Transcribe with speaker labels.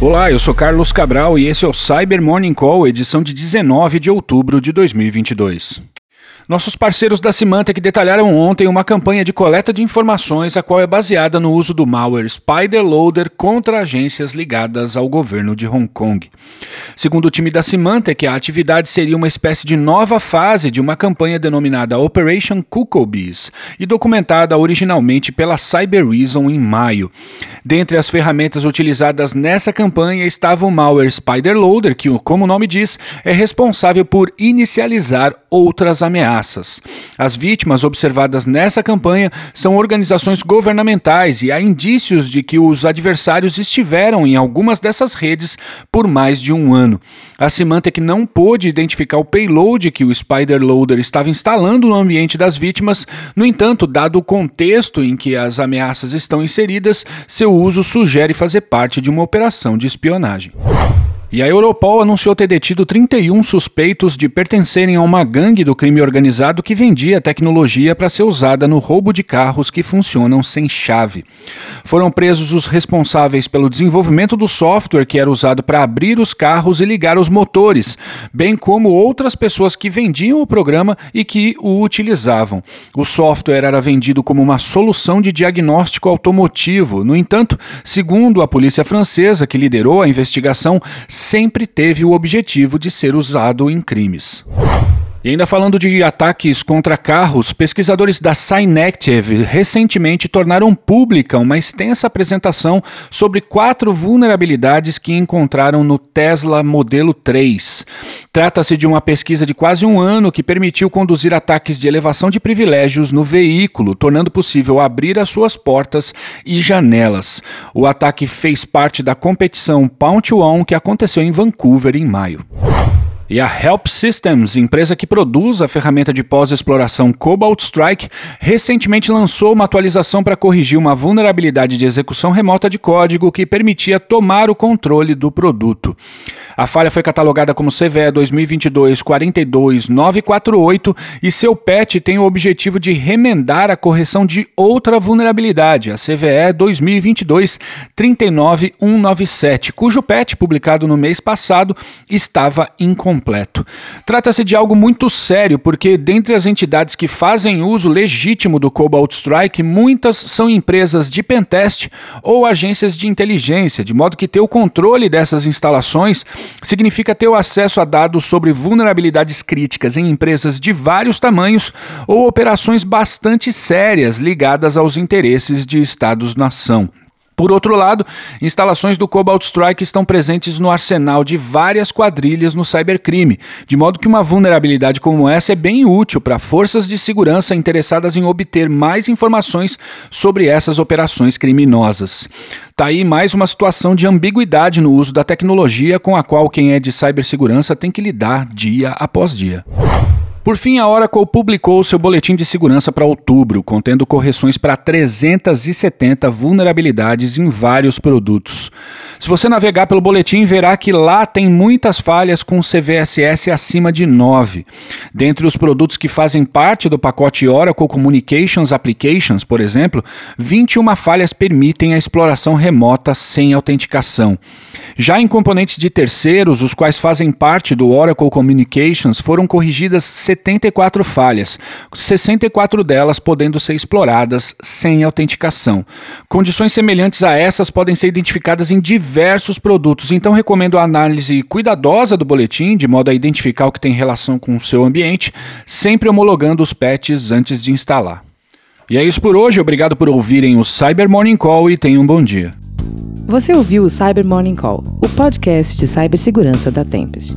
Speaker 1: Olá, eu sou Carlos Cabral e esse é o Cyber Morning Call, edição de 19 de outubro de 2022. Nossos parceiros da Symantec detalharam ontem uma campanha de coleta de informações a qual é baseada no uso do malware Spider Loader contra agências ligadas ao governo de Hong Kong. Segundo o time da Symantec, a atividade seria uma espécie de nova fase de uma campanha denominada Operation Cuckoobees e documentada originalmente pela Cyber Reason em maio. Dentre as ferramentas utilizadas nessa campanha estava o malware Spider Loader, que, como o nome diz, é responsável por inicializar outras ameaças. As vítimas observadas nessa campanha são organizações governamentais e há indícios de que os adversários estiveram em algumas dessas redes por mais de um ano. A Symantec não pôde identificar o payload que o Spider Loader estava instalando no ambiente das vítimas, no entanto, dado o contexto em que as ameaças estão inseridas, seu uso sugere fazer parte de uma operação de espionagem. E a Europol anunciou ter detido 31 suspeitos de pertencerem a uma gangue do crime organizado que vendia tecnologia para ser usada no roubo de carros que funcionam sem chave. Foram presos os responsáveis pelo desenvolvimento do software que era usado para abrir os carros e ligar os motores, bem como outras pessoas que vendiam o programa e que o utilizavam. O software era vendido como uma solução de diagnóstico automotivo. No entanto, segundo a polícia francesa que liderou a investigação, sempre teve o objetivo de ser usado em crimes. E ainda falando de ataques contra carros, pesquisadores da Synactive recentemente tornaram pública uma extensa apresentação sobre quatro vulnerabilidades que encontraram no Tesla Modelo 3. Trata-se de uma pesquisa de quase um ano que permitiu conduzir ataques de elevação de privilégios no veículo, tornando possível abrir as suas portas e janelas. O ataque fez parte da competição Pound On que aconteceu em Vancouver em maio. E a Help Systems, empresa que produz a ferramenta de pós-exploração Cobalt Strike, recentemente lançou uma atualização para corrigir uma vulnerabilidade de execução remota de código que permitia tomar o controle do produto. A falha foi catalogada como CVE 2022-42948 e seu patch tem o objetivo de remendar a correção de outra vulnerabilidade, a CVE 2022-39197, cujo patch, publicado no mês passado, estava incompleto completo. Trata-se de algo muito sério, porque dentre as entidades que fazem uso legítimo do Cobalt Strike, muitas são empresas de pentest ou agências de inteligência, de modo que ter o controle dessas instalações significa ter o acesso a dados sobre vulnerabilidades críticas em empresas de vários tamanhos ou operações bastante sérias ligadas aos interesses de Estados-nação. Por outro lado, instalações do Cobalt Strike estão presentes no arsenal de várias quadrilhas no cybercrime, de modo que uma vulnerabilidade como essa é bem útil para forças de segurança interessadas em obter mais informações sobre essas operações criminosas. Tá aí mais uma situação de ambiguidade no uso da tecnologia com a qual quem é de cibersegurança tem que lidar dia após dia. Por fim, a Oracle publicou seu boletim de segurança para outubro, contendo correções para 370 vulnerabilidades em vários produtos. Se você navegar pelo boletim, verá que lá tem muitas falhas com CVSS acima de 9. Dentre os produtos que fazem parte do pacote Oracle Communications Applications, por exemplo, 21 falhas permitem a exploração remota sem autenticação. Já em componentes de terceiros, os quais fazem parte do Oracle Communications, foram corrigidas 74 falhas, 64 delas podendo ser exploradas sem autenticação. Condições semelhantes a essas podem ser identificadas em diversos produtos, então recomendo a análise cuidadosa do boletim, de modo a identificar o que tem relação com o seu ambiente, sempre homologando os patches antes de instalar. E é isso por hoje, obrigado por ouvirem o Cyber Morning Call e tenham um bom dia.
Speaker 2: Você ouviu o Cyber Morning Call, o podcast de cibersegurança da Tempest.